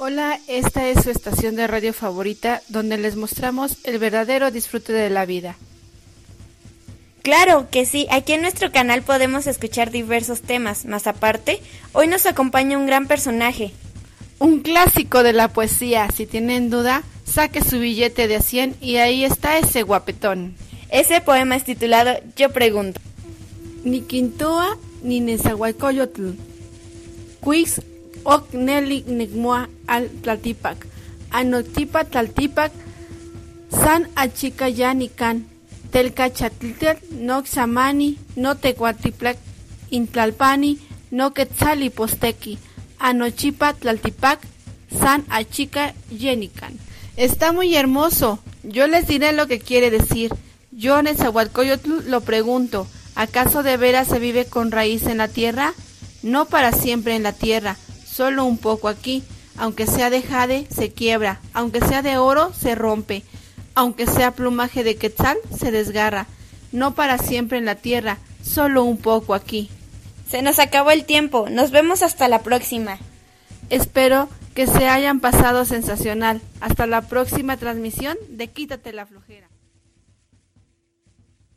Hola, esta es su estación de radio favorita donde les mostramos el verdadero disfrute de la vida. Claro que sí, aquí en nuestro canal podemos escuchar diversos temas, más aparte, hoy nos acompaña un gran personaje. Un clásico de la poesía, si tienen duda, saque su billete de 100 y ahí está ese guapetón. Ese poema es titulado Yo pregunto. Ni quintoa ni nezahualcoyotl. Quix ok neli negmoa al tlaltipac. Anotipa tlaltipac san achica yanican. Telca chatltel no xamani no tecuatiplac intlalpani no quetzali posteki. Anochipa tlaltipac san achica yenican. Está muy hermoso. Yo les diré lo que quiere decir. Yo, Nezahualcóyotl, lo pregunto. ¿Acaso de veras se vive con raíz en la tierra? No para siempre en la tierra, solo un poco aquí. Aunque sea de jade, se quiebra. Aunque sea de oro, se rompe. Aunque sea plumaje de quetzal, se desgarra. No para siempre en la tierra, solo un poco aquí. Se nos acabó el tiempo. Nos vemos hasta la próxima. Espero que se hayan pasado sensacional. Hasta la próxima transmisión de Quítate la flojera.